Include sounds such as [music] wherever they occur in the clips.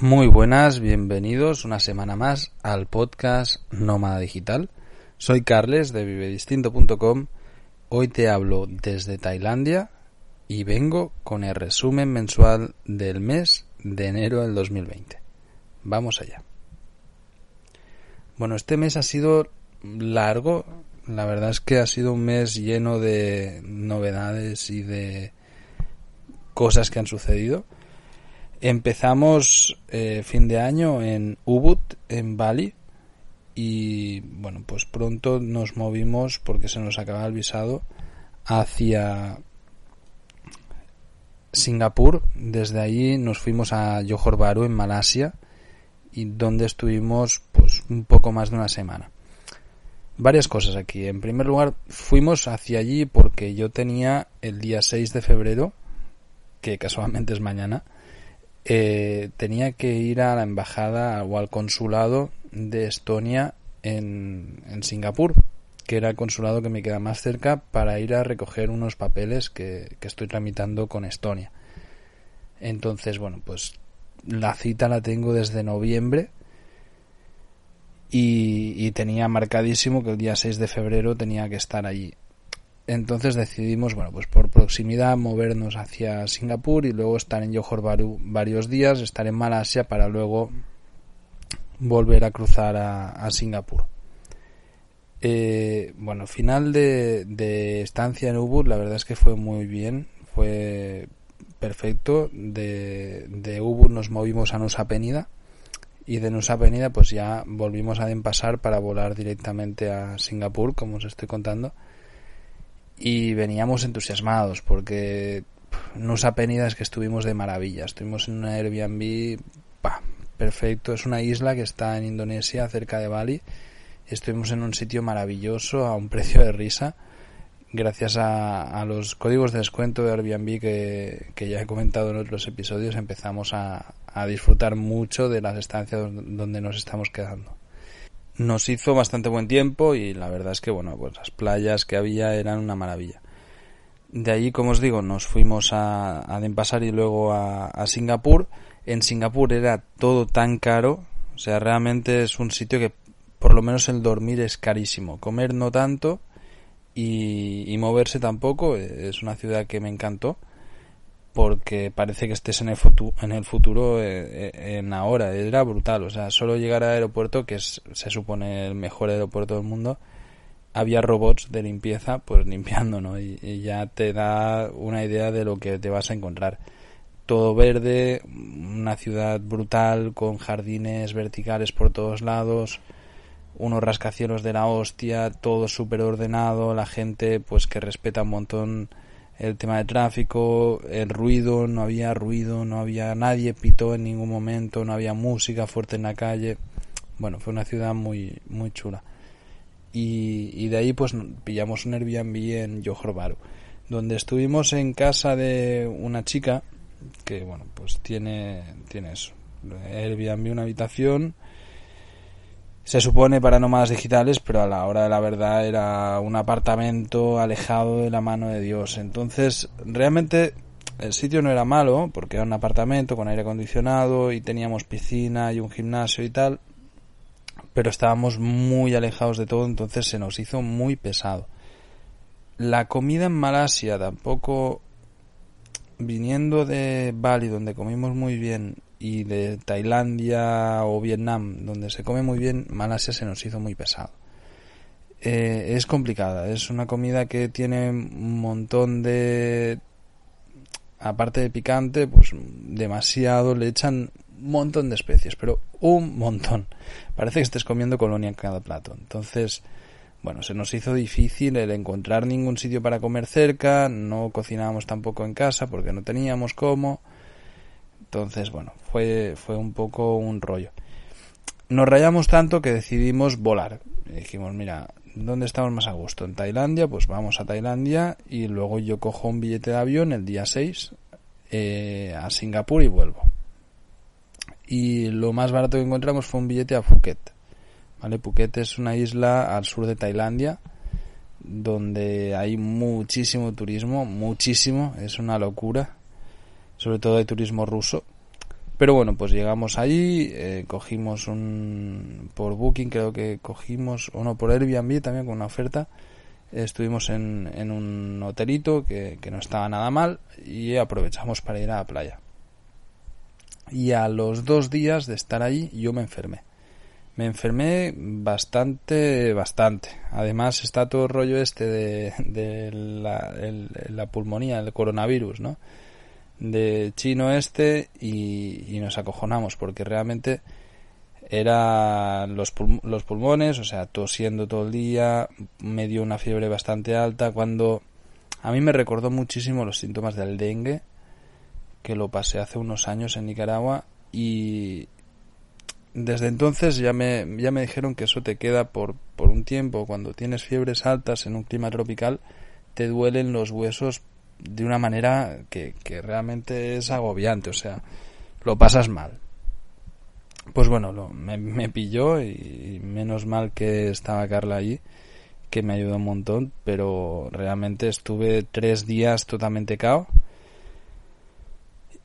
Muy buenas, bienvenidos una semana más al podcast Nómada Digital. Soy Carles de vivedistinto.com. Hoy te hablo desde Tailandia y vengo con el resumen mensual del mes de enero del 2020. Vamos allá. Bueno, este mes ha sido largo. La verdad es que ha sido un mes lleno de novedades y de cosas que han sucedido. Empezamos eh, fin de año en Ubud, en Bali, y bueno, pues pronto nos movimos porque se nos acaba el visado hacia Singapur. Desde allí nos fuimos a Johor Bahru en Malasia y donde estuvimos pues un poco más de una semana. Varias cosas aquí. En primer lugar, fuimos hacia allí porque yo tenía el día 6 de febrero, que casualmente es mañana, eh, tenía que ir a la embajada o al consulado de Estonia en, Singapur, que era el consulado que me queda más cerca, para ir a recoger unos papeles que, estoy tramitando con Estonia. Entonces, bueno, pues la cita la tengo desde noviembre y, y, tenía marcadísimo que el día 6 de febrero tenía que estar allí. Entonces decidimos, bueno, pues por proximidad movernos hacia Singapur y luego estar en Johor Bahru varios días, estar en Malasia para luego volver a cruzar a, Singapur. Eh, bueno, final de, estancia en Ubud, la verdad es que fue muy bien, fue perfecto. De, de Ubud nos movimos a Nusa Penida y de Nusa Penida pues ya volvimos a Denpasar para volar directamente a Singapur, como os estoy contando y veníamos entusiasmados porque Nusa Penida es que estuvimos de maravilla. Estuvimos en un Airbnb perfecto. Es una isla que está en Indonesia, cerca de Bali. Estuvimos en un sitio maravilloso a un precio de risa. Gracias a, los códigos de descuento de Airbnb que, que, ya he comentado en otros episodios, empezamos a, a disfrutar mucho de las estancias donde nos estamos quedando nos hizo bastante buen tiempo y la verdad es que bueno pues las playas que había eran una maravilla. De allí como os digo nos fuimos a, a Denpasar y luego a, a, Singapur. En Singapur era todo tan caro o sea realmente es un sitio que por lo menos el dormir es carísimo. Comer no tanto y, y moverse tampoco es una ciudad que me encantó porque parece que estés en el, futuro, en el futuro eh, eh, en ahora. Era brutal, o sea, solo llegar al aeropuerto, que es, se supone el mejor aeropuerto del mundo, había robots de limpieza, pues [laughs] limpiando, ¿no? Y, ya te da una idea de lo que te vas a encontrar. Todo verde, una ciudad brutal, con jardines verticales por todos lados, unos rascacielos de la hostia, todo súper ordenado, la gente pues que respeta un montón el tema de tráfico, el ruido, no había ruido, no había nadie pitó en ningún momento, no había música fuerte en la calle. Bueno, fue una ciudad muy muy chula. Y, y de ahí pues pillamos un Airbnb en Johor donde estuvimos en casa de una chica que bueno, pues tiene tiene eso, Airbnb una habitación se supone para nómadas digitales, pero a la hora de la verdad era un apartamento alejado de la mano de Dios. Entonces, realmente el sitio no era malo, porque era un apartamento con aire acondicionado y teníamos piscina y un gimnasio y tal, pero estábamos muy alejados de todo, entonces se nos hizo muy pesado. La comida en Malasia tampoco, viniendo de Bali, donde comimos muy bien, y de Tailandia o Vietnam, donde se come muy bien, Malasia se nos hizo muy pesado. Eh, es complicada, es una comida que tiene un montón de... Aparte de picante, pues demasiado, le echan un montón de especies, pero un montón. Parece que estés comiendo colonia en cada plato. Entonces, bueno, se nos hizo difícil el encontrar ningún sitio para comer cerca, no cocinábamos tampoco en casa porque no teníamos cómo. Entonces, bueno, fue, fue un poco un rollo. Nos rayamos tanto que decidimos volar. dijimos, mira, ¿dónde estamos más a gusto? ¿En Tailandia? Pues vamos a Tailandia y luego yo cojo un billete de avión el día 6 eh, a Singapur y vuelvo. Y lo más barato que encontramos fue un billete a Phuket. ¿Vale? Phuket es una isla al sur de Tailandia donde hay muchísimo turismo, muchísimo, es una locura sobre todo de turismo ruso. Pero bueno, pues llegamos allí, eh, cogimos un por Booking, creo que cogimos, o no, por Airbnb también con una oferta. Estuvimos en, en un hotelito que, que no estaba nada mal y aprovechamos para ir a la playa. Y a los dos días de estar allí yo me enfermé. Me enfermé bastante, bastante. Además está todo el rollo este de, de la, la pulmonía, el coronavirus, ¿no? De chino este y, nos acojonamos porque realmente era los, los pulmones, o sea, tosiendo todo el día, me dio una fiebre bastante alta cuando a mí me recordó muchísimo los síntomas del dengue que lo pasé hace unos años en Nicaragua y desde entonces ya me, ya me dijeron que eso te queda por, por un tiempo, cuando tienes fiebres altas en un clima tropical te duelen los huesos de una manera que, que realmente es agobiante, o sea, lo pasas mal. Pues bueno, lo, me, me, pilló y, menos mal que estaba Carla allí, que me ayudó un montón, pero realmente estuve tres días totalmente cao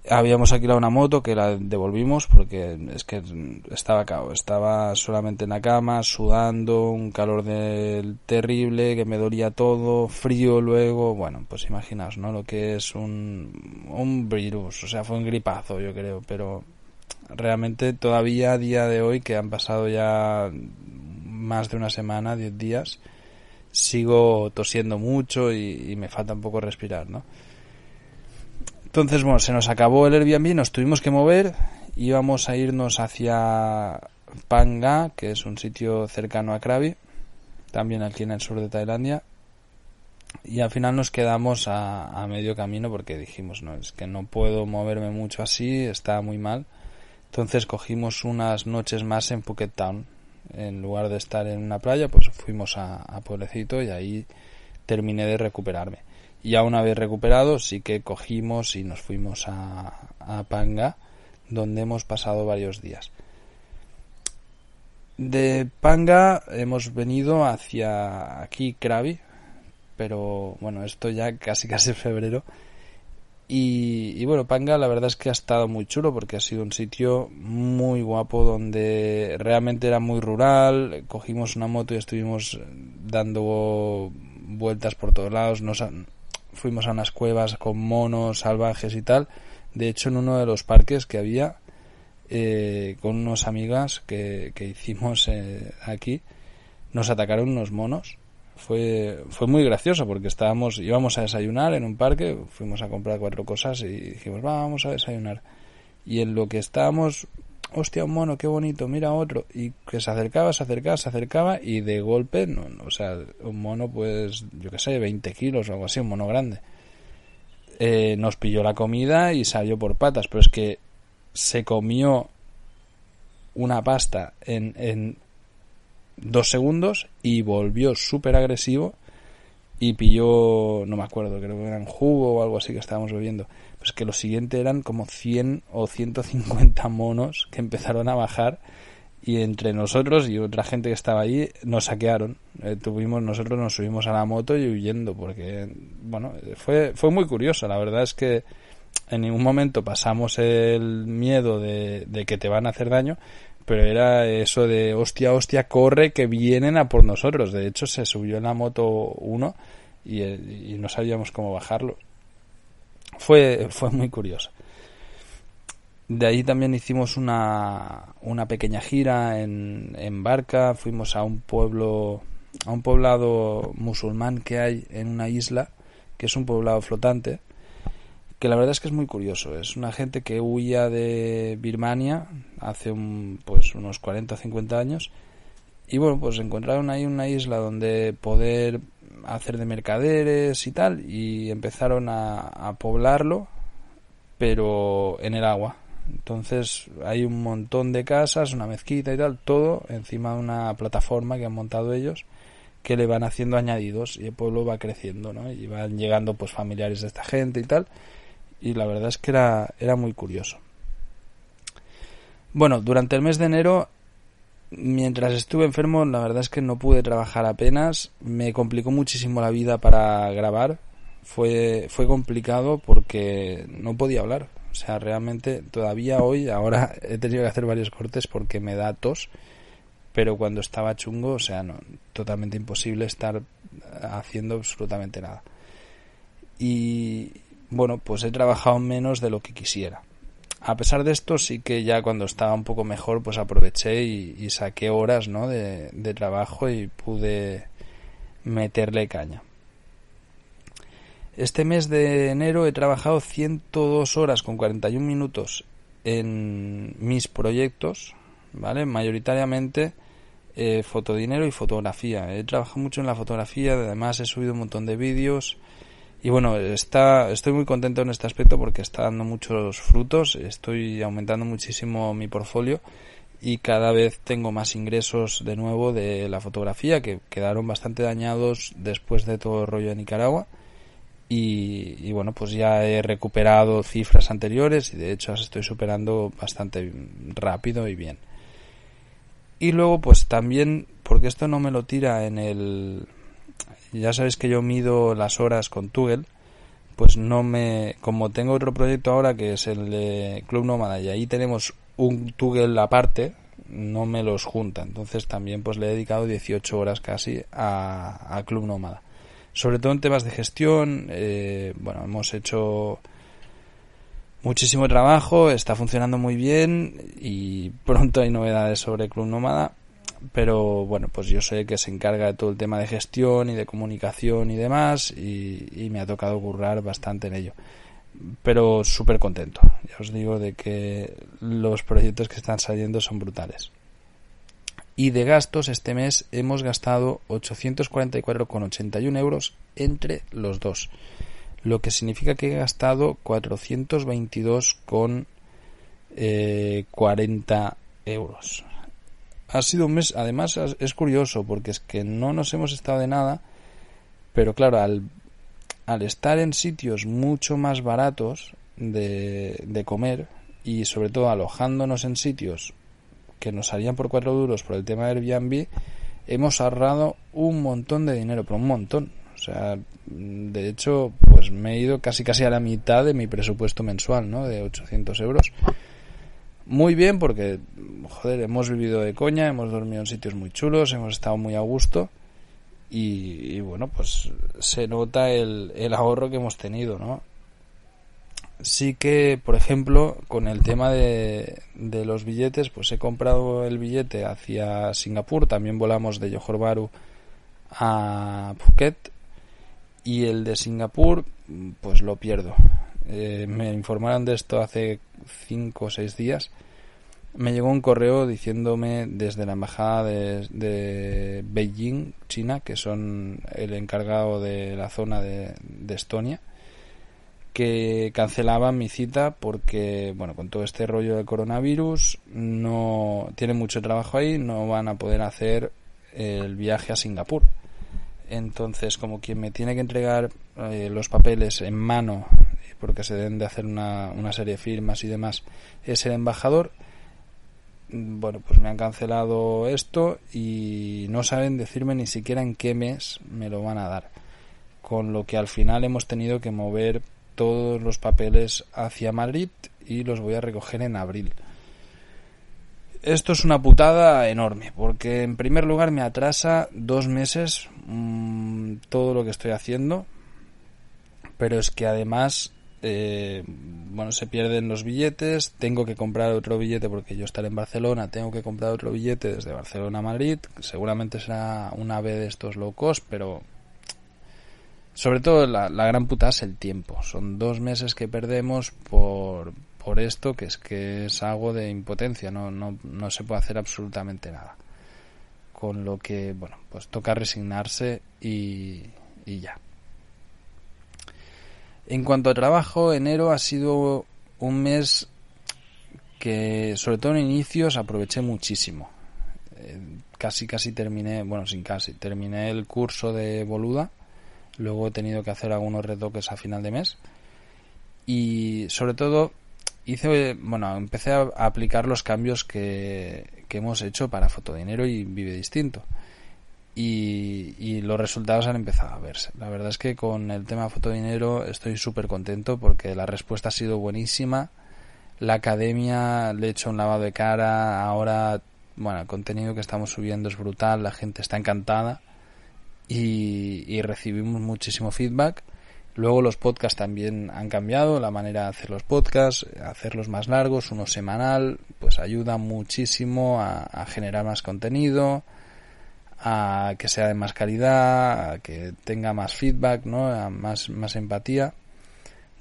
habíamos alquilado una moto que la devolvimos porque es que estaba cao, estaba solamente en la cama, sudando, un calor del terrible, que me dolía todo, frío luego, bueno, pues imaginaos, ¿no? Lo que es un, un virus, o sea, fue un gripazo, yo creo, pero realmente todavía a día de hoy, que han pasado ya más de una semana, diez días, sigo tosiendo mucho y me falta un poco respirar, ¿no? Entonces, bueno, se nos acabó el Airbnb, nos tuvimos que mover, íbamos a irnos hacia Panga, que es un sitio cercano a Krabi, también aquí en el sur de Tailandia, y al final nos quedamos a, medio camino porque dijimos, no, es que no puedo moverme mucho así, está muy mal. Entonces cogimos unas noches más en Phuket Town. En lugar de estar en una playa, pues fuimos a, a Pueblecito y ahí terminé de recuperarme ya una vez recuperado sí que cogimos y nos fuimos a, a Panga donde hemos pasado varios días. De Panga hemos venido hacia aquí Krabi, pero bueno, esto ya casi casi febrero. Y, y, bueno, Panga la verdad es que ha estado muy chulo porque ha sido un sitio muy guapo donde realmente era muy rural. Cogimos una moto y estuvimos dando vueltas por todos lados. Fuimos a unas cuevas con monos salvajes y tal. De hecho, en uno de los parques que había, eh, con unos amigas que, que hicimos eh, aquí, nos atacaron unos monos. Fue, fue muy gracioso porque estábamos, íbamos a desayunar en un parque, fuimos a comprar cuatro cosas y dijimos, vamos a desayunar. Y en lo que estábamos hostia, un mono, qué bonito, mira otro. Y que se acercaba, se acercaba, se acercaba y de golpe, no, o sea, un mono pues, yo qué sé, 20 kilos o algo así, un mono grande. Eh, nos pilló la comida y salió por patas, pero es que se comió una pasta en, en dos segundos y volvió súper agresivo y pilló, no me acuerdo, creo que era un jugo o algo así que estábamos bebiendo pues que lo siguiente eran como 100 o 150 monos que empezaron a bajar y entre nosotros y otra gente que estaba allí nos saquearon. Eh, tuvimos, nosotros nos subimos a la moto y huyendo porque, bueno, fue, fue muy curioso. La verdad es que en ningún momento pasamos el miedo de, de que te van a hacer daño, pero era eso de hostia, hostia, corre que vienen a por nosotros. De hecho, se subió en la moto uno y, y no sabíamos cómo bajarlo fue, fue muy curioso. De ahí también hicimos una, una pequeña gira en, en barca, fuimos a un pueblo, a un poblado musulmán que hay en una isla, que es un poblado flotante, que la verdad es que es muy curioso. Es una gente que huía de Birmania hace un, pues unos 40 o 50 años y bueno, pues encontraron ahí una isla donde poder hacer de mercaderes y tal, y empezaron a, poblarlo, pero en el agua. Entonces hay un montón de casas, una mezquita y tal, todo encima de una plataforma que han montado ellos que le van haciendo añadidos y el pueblo va creciendo, ¿no? Y van llegando pues familiares de esta gente y tal. Y la verdad es que era, era muy curioso. Bueno, durante el mes de enero Mientras estuve enfermo, la verdad es que no pude trabajar apenas. Me complicó muchísimo la vida para grabar. Fue, fue complicado porque no podía hablar. O sea, realmente todavía hoy, ahora he tenido que hacer varios cortes porque me da tos, pero cuando estaba chungo, o sea, no, totalmente imposible estar haciendo absolutamente nada. Y bueno, pues he trabajado menos de lo que quisiera. A pesar de esto, sí que ya cuando estaba un poco mejor, pues aproveché y, saqué horas ¿no? de, trabajo y pude meterle caña. Este mes de enero he trabajado 102 horas con 41 minutos en mis proyectos, ¿vale? Mayoritariamente eh, fotodinero y fotografía. He trabajado mucho en la fotografía, además he subido un montón de vídeos y bueno, está, estoy muy contento en este aspecto porque está dando muchos frutos, estoy aumentando muchísimo mi portfolio y cada vez tengo más ingresos de nuevo de la fotografía que quedaron bastante dañados después de todo el rollo de Nicaragua. Y, bueno pues ya he recuperado cifras anteriores y de hecho las estoy superando bastante rápido y bien. Y luego pues también porque esto no me lo tira en el ya sabéis que yo mido las horas con Tugel pues no me como tengo otro proyecto ahora que es el de Club Nómada y ahí tenemos un Tugel aparte no me los junta. Entonces también pues le he dedicado 18 horas casi a, Club Nómada. Sobre todo en temas de gestión, eh, bueno, hemos hecho muchísimo trabajo, está funcionando muy bien y [laughs] pronto hay novedades sobre Club Nómada. Pero bueno, pues yo sé que se encarga de todo el tema de gestión y de comunicación y demás y, y me ha tocado currar bastante en ello pero súper contento. Ya os digo de que los proyectos que están saliendo son brutales. Y de gastos, este mes hemos gastado 844,81 euros entre los dos. Lo que significa que he gastado 422,40 eh, euros. Ha sido un mes, además es curioso porque es que no nos hemos estado de nada, pero claro, al al estar en sitios mucho más baratos de, comer y sobre todo alojándonos en sitios que nos salían por cuatro duros por el tema de Airbnb, hemos ahorrado un montón de dinero, pero un montón. O sea, de hecho, pues me he ido casi casi a la mitad de mi presupuesto mensual, ¿no? De 800 euros. Muy bien porque, joder, hemos vivido de coña, hemos dormido en sitios muy chulos, hemos estado muy a gusto y, bueno, pues se nota el, el ahorro que hemos tenido, ¿no? Sí que, por ejemplo, con el tema de, de los billetes, pues he comprado el billete hacia Singapur, también volamos de Johor Bahru a Phuket y el de Singapur, pues lo pierdo. Eh, me informaron de esto hace 5 o 6 días me llegó un correo diciéndome desde la embajada de, Beijing, China, que son el encargado de la zona de, Estonia, que cancelaban mi cita porque, bueno, con todo este rollo del coronavirus, no tienen mucho trabajo ahí, no van a poder hacer el viaje a Singapur. Entonces, como quien me tiene que entregar eh, los papeles en mano, porque se deben de hacer una, una serie de firmas y demás, es el embajador, bueno, pues me han cancelado esto y no saben decirme ni siquiera en qué mes me lo van a dar. Con lo que al final hemos tenido que mover todos los papeles hacia Madrid y los voy a recoger en abril. Esto es una putada enorme, porque en primer lugar me atrasa dos meses mm, todo lo que estoy haciendo, pero es que además eh, bueno, se pierden los billetes, tengo que comprar otro billete porque yo estaré en Barcelona, tengo que comprar otro billete desde Barcelona a Madrid, seguramente será una vez de estos locos, pero sobre todo la, gran puta es el tiempo, son dos meses que perdemos por, por esto que es que es algo de impotencia, no, no, no se puede hacer absolutamente nada. Con lo que, bueno, pues toca resignarse y, y ya. En cuanto a trabajo, enero ha sido un mes que, sobre todo en inicios, aproveché muchísimo. Eh, casi, casi terminé, bueno, sin casi, terminé el curso de Boluda. Luego he tenido que hacer algunos retoques a final de mes. Y sobre todo, hice, bueno, empecé a aplicar los cambios que, que hemos hecho para Fotodinero y Vive Distinto y, los resultados han empezado a verse. La verdad es que con el tema fotodinero estoy súper contento porque la respuesta ha sido buenísima. la academia le he hecho un lavado de cara, ahora, bueno, el contenido que estamos subiendo es brutal, la gente está encantada y, recibimos muchísimo feedback. Luego los podcasts también han cambiado, la manera de hacer los podcasts, hacerlos más largos, uno semanal, pues ayuda muchísimo a, a, generar más contenido, a que sea de más calidad, a que tenga más feedback, ¿no? Más, más empatía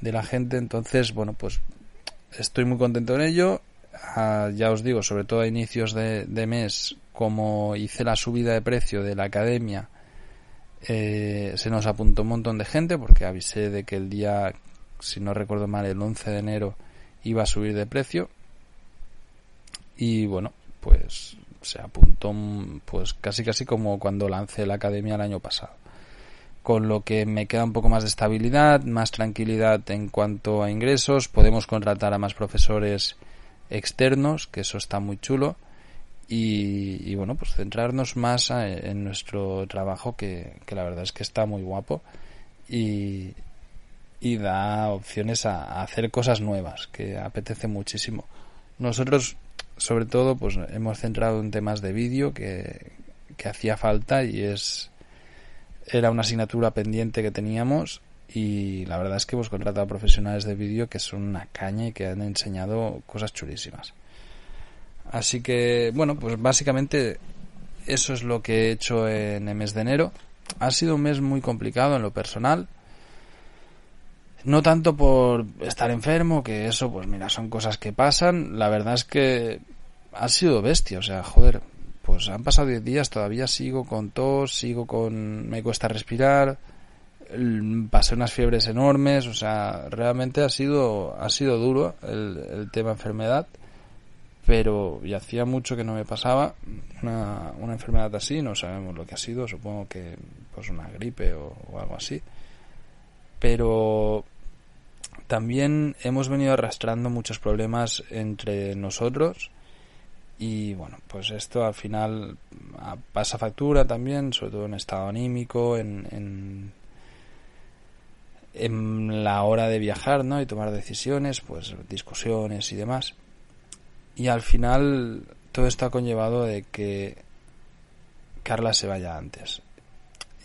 de la gente. Entonces, bueno, pues estoy muy contento en ello. Ah, ya os digo, sobre todo a inicios de, mes, como hice la subida de precio de la academia, eh, se nos apuntó un montón de gente porque avisé de que el día, si no recuerdo mal, el 11 de enero iba a subir de precio. Y bueno, pues se apuntó pues casi casi como cuando lancé la academia el año pasado. Con lo que me queda un poco más de estabilidad, más tranquilidad en cuanto a ingresos, podemos contratar a más profesores externos, que eso está muy chulo, y, bueno, pues centrarnos más en nuestro trabajo, que, la verdad es que está muy guapo, y, y da opciones a, hacer cosas nuevas, que apetece muchísimo. Nosotros, sobre todo, pues hemos centrado en temas de vídeo que, que hacía falta y es era una asignatura pendiente que teníamos y la verdad es que hemos contratado profesionales de vídeo que son una caña y que han enseñado cosas chulísimas. Así que, bueno, pues básicamente eso es lo que he hecho en el mes de enero. Ha sido un mes muy complicado en lo personal. No tanto por estar enfermo, que eso, pues mira, son cosas que pasan. La verdad es que ha sido bestia, o sea, joder, pues han pasado 10 días, todavía sigo con tos, sigo con... me cuesta respirar, pasé unas fiebres enormes, o sea, realmente ha sido, ha sido duro el, el tema enfermedad, pero ya hacía mucho que no me pasaba una, una enfermedad así, no sabemos lo que ha sido, supongo que pues una gripe o algo así, pero también hemos venido arrastrando muchos problemas entre nosotros, y bueno, pues esto al final ah, pasa factura también, sobre todo en estado anímico, en, en, en la hora de viajar, ¿no? Y tomar decisiones, pues discusiones y demás. Y al final todo esto ha conllevado de que Carla se vaya antes.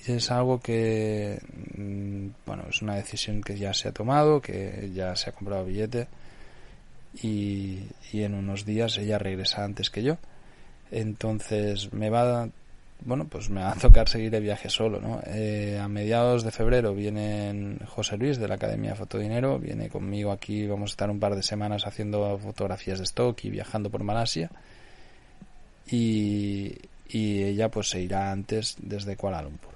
Y es algo que, mm, bueno, es una decisión que ya se ha tomado, que ya se ha comprado billete y, en unos días ella regresa antes que yo. Entonces me va, bueno, pues me va a [laughs] tocar seguir el viaje solo, ¿no? Eh, a mediados de febrero viene José Luis de la Academia de Fotodinero, viene conmigo aquí, vamos a estar un par de semanas haciendo fotografías de stock y viajando por Malasia. Y, y ella pues se irá antes desde Kuala Lumpur.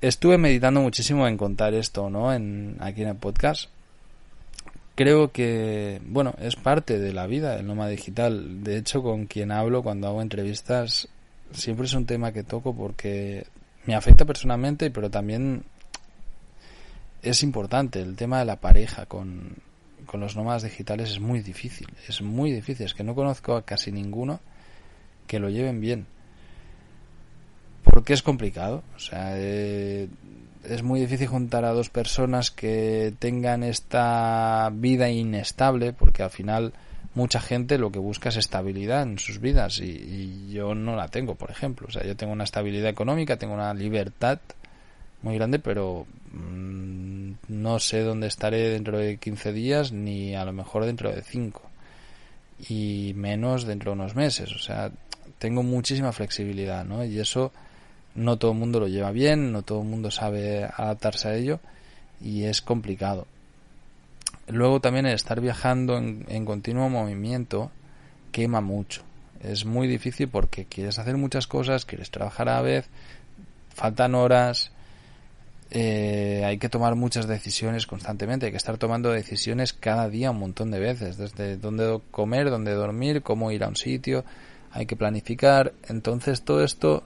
Estuve meditando muchísimo en contar esto, ¿no? En, aquí en el podcast creo que, bueno, es parte de la vida el nómada digital. De hecho, con quien hablo cuando hago entrevistas, siempre es un tema que toco porque me afecta personalmente, pero también es importante. El tema de la pareja con, con los nómadas digitales es muy difícil. Es muy difícil. Es que no conozco a casi ninguno que lo lleven bien. Porque es complicado. O sea, eh, es muy difícil juntar a dos personas que tengan esta vida inestable, porque al final mucha gente lo que busca es estabilidad en sus vidas y, yo no la tengo, por ejemplo. O sea, yo tengo una estabilidad económica, tengo una libertad muy grande, pero mm, no sé dónde estaré dentro de 15 días ni a lo mejor dentro de 5 y menos dentro de unos meses. O sea, tengo muchísima flexibilidad, ¿no? Y eso no todo el mundo lo lleva bien, no todo el mundo sabe adaptarse a ello y es complicado. Luego también el estar viajando en, continuo movimiento quema mucho. Es muy difícil porque quieres hacer muchas cosas, quieres trabajar a la vez, faltan horas, eh, hay que tomar muchas decisiones constantemente, hay que estar tomando decisiones cada día un montón de veces, desde dónde comer, dónde dormir, cómo ir a un sitio, hay que planificar. Entonces todo esto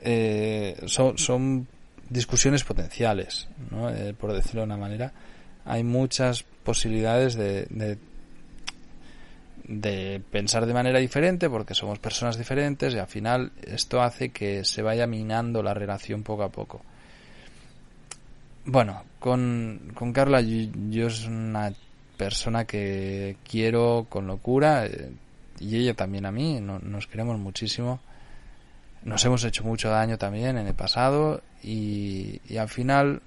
eh, son, son, discusiones potenciales, ¿no? Eh, por decirlo de una manera. Hay muchas posibilidades de, de, pensar de manera diferente porque somos personas diferentes y al final esto hace que se vaya minando la relación poco a poco. Bueno, con, con Carla yo, es una persona que quiero con locura eh, y ella también a mí, nos queremos muchísimo. Nos hemos hecho mucho daño también en el pasado y, al final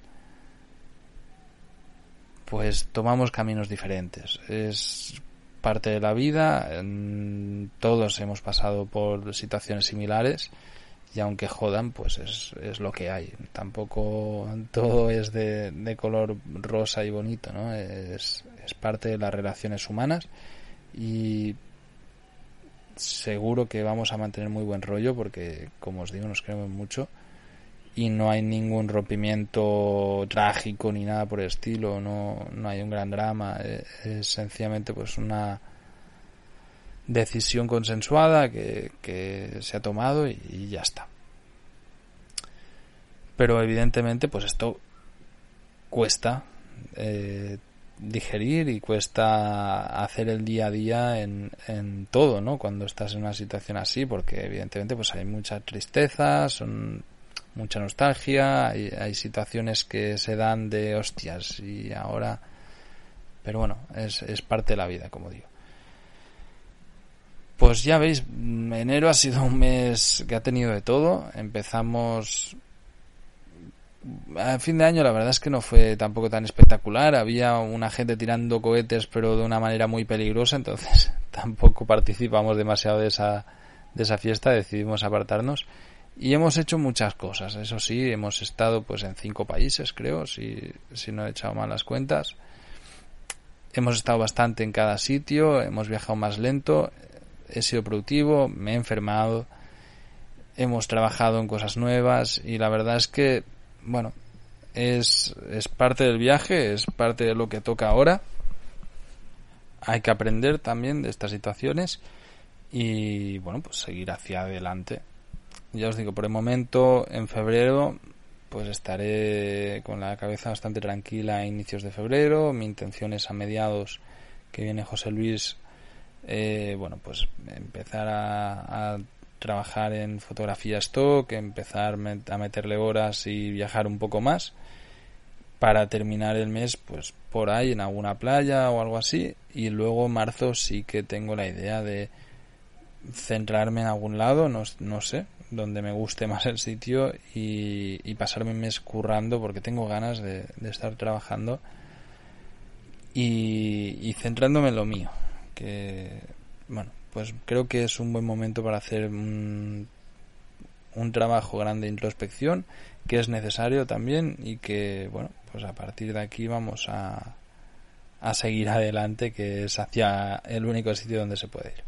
pues tomamos caminos diferentes. Es parte de la vida, todos hemos pasado por situaciones similares y aunque jodan, pues es, es lo que hay. Tampoco todo es de, de color rosa y bonito, ¿no? Es, es parte de las relaciones humanas y seguro que vamos a mantener muy buen rollo porque, como os digo, nos queremos mucho y no hay ningún rompimiento trágico ni nada por el estilo, no, no hay un gran drama, es, es sencillamente pues una decisión consensuada que, que se ha tomado y, ya está. Pero evidentemente, pues esto cuesta eh, digerir y cuesta hacer el día a día en, en todo, ¿no? Cuando estás en una situación así, porque evidentemente pues hay mucha tristeza, son mucha nostalgia, hay, hay situaciones que se dan de hostias y ahora, pero bueno, es, es parte de la vida, como digo. Pues ya veis, enero ha sido un mes que ha tenido de todo. Empezamos a fin de año la verdad es que no fue tampoco tan espectacular. Había una gente tirando cohetes pero de una manera muy peligrosa, entonces [laughs] tampoco participamos demasiado de esa, de esa fiesta, decidimos apartarnos. Y hemos hecho muchas cosas, eso sí, hemos estado pues en cinco países creo, si, si no he echado mal las cuentas. Hemos estado bastante en cada sitio, hemos viajado más lento, he sido productivo, me he enfermado, hemos trabajado en cosas nuevas y la verdad es que, bueno, es, es parte del viaje, es parte de lo que toca ahora. Hay que aprender también de estas situaciones y, bueno, pues seguir hacia adelante. Ya os digo, por el momento, en febrero, pues estaré con la cabeza bastante tranquila a inicios de febrero. Mi intención es a mediados que viene José Luis eh, bueno, pues empezar a, trabajar en fotografía stock, empezar a meterle horas y viajar un poco más para terminar el mes pues por ahí en alguna playa o algo así. Y luego marzo sí que tengo la idea de centrarme en algún lado, no, no sé, donde me guste [laughs] más el sitio y, y pasarme el mes currando porque tengo ganas de, de estar trabajando. Y, y centrándome en lo mío, que, bueno, pues creo que es un buen momento para hacer un, trabajo grande de introspección que es necesario también y que, bueno, pues a partir de aquí vamos a, a seguir adelante, que es hacia el único sitio donde se puede ir.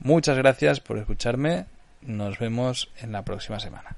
Muchas gracias por escucharme. Nos vemos en la próxima semana.